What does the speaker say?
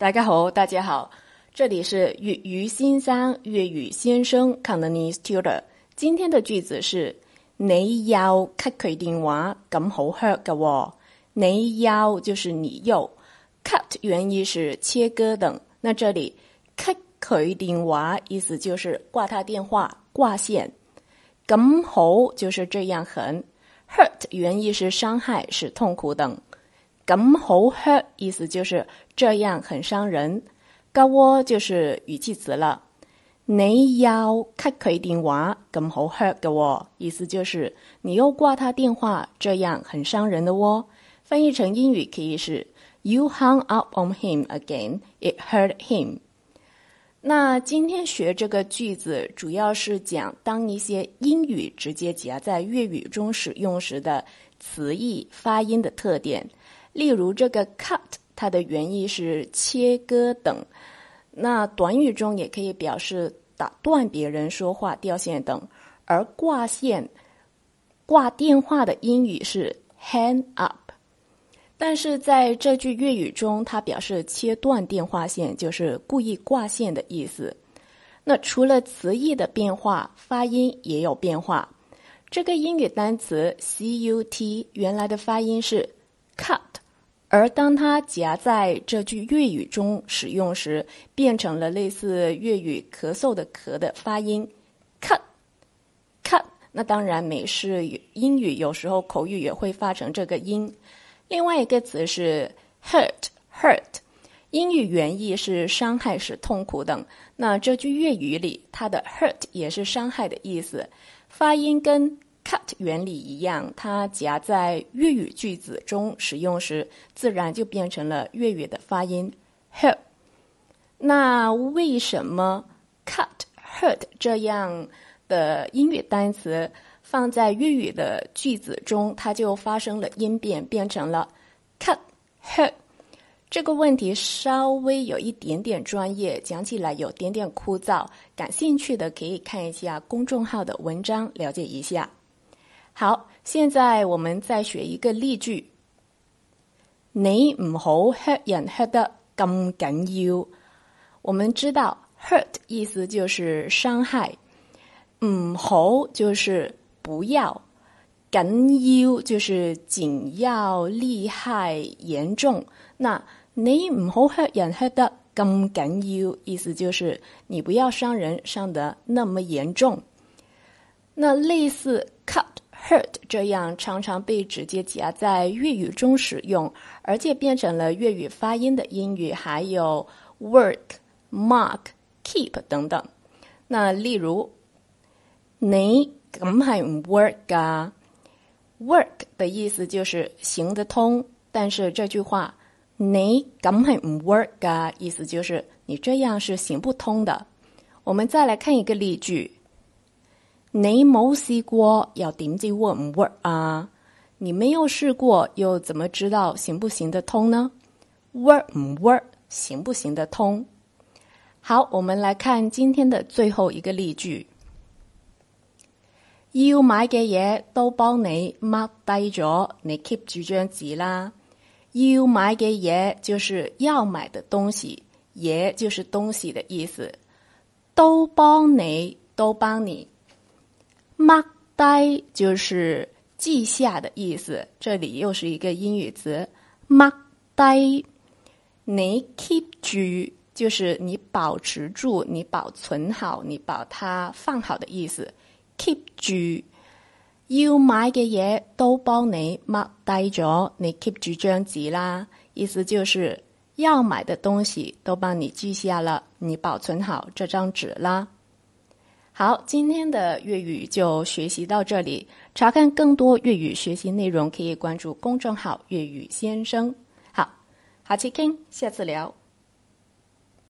大家好，大家好，这里是粤语先生粤语先生 Cantonese Tutor。今天的句子是：你要 cut 佢电话，咁好 hurt 嘅喎。你要就是你又 cut 原意是切割等，那这里 cut 佢电话意思就是挂他电话、挂线。咁好就是这样很 hurt 原意是伤害、是痛苦等。咁好 hurt 意思就是这样很伤人。高窝就是语气词了。你要 cut 佢电话，咁好 hurt 嘅喎，意思就是你又挂他电话，这样很伤人的哦。翻译成英语可以是 You hung up on him again, it hurt him。那今天学这个句子，主要是讲当一些英语直接夹在粤语中使用时的词义、发音的特点。例如这个 cut，它的原意是切割等。那短语中也可以表示打断别人说话、掉线等。而挂线、挂电话的英语是 hang up。但是在这句粤语中，它表示切断电话线，就是故意挂线的意思。那除了词义的变化，发音也有变化。这个英语单词 cut 原来的发音是 cut。而当它夹在这句粤语中使用时，变成了类似粤语咳嗽的“咳”的发音，cut，cut。那当然，美式英语有时候口语也会发成这个音。另外一个词是 hurt，hurt，英语原意是伤害、是痛苦等。那这句粤语里，它的 hurt 也是伤害的意思，发音跟。Cut 原理一样，它夹在粤语句子中使用时，自然就变成了粤语的发音 hurt。那为什么 cut hurt 这样的英语单词放在粤语的句子中，它就发生了音变，变成了 cut hurt？这个问题稍微有一点点专业，讲起来有点点枯燥。感兴趣的可以看一下公众号的文章，了解一下。好，现在我们再学一个例句。你唔好 hurt 人 hurt 得咁紧要。我们知道 hurt 意思就是伤害，唔好就是不要，紧要就是紧要、厉害、严重。那你唔好 hurt 人 hurt 得咁紧要，意思就是你不要伤人伤得那么严重。那类似 cut。Hurt 这样常常被直接夹在粤语中使用，而且变成了粤语发音的英语，还有 work、mark、keep 等等。那例如，你咁系唔 work 噶？work 的意思就是行得通，但是这句话你咁系唔 work 噶，意思就是你这样是行不通的。我们再来看一个例句。你冇试过，又点知 work 唔 work 啊？你没有试过，又怎么知道行不行得通呢？work 唔 work，行不行得通？好，我们来看今天的最后一个例句：要买嘅嘢都帮你 mark 低咗，你 keep 住张纸啦。要买嘅嘢就是要买的东西，嘢就是东西的意思，都帮你，都帮你。Mark 低就是记下的意思，这里又是一个英语词 mark 低。你 keep 住就是你保持住，你保存好，你把它放好的意思。keep 住要买嘅嘢都帮你 mark 低咗，你 keep 住张纸啦。意思就是要买的东西都帮你记下了，你保存好这张纸啦。好，今天的粤语就学习到这里。查看更多粤语学习内容，可以关注公众号“粤语先生”。好，下期听，下次聊。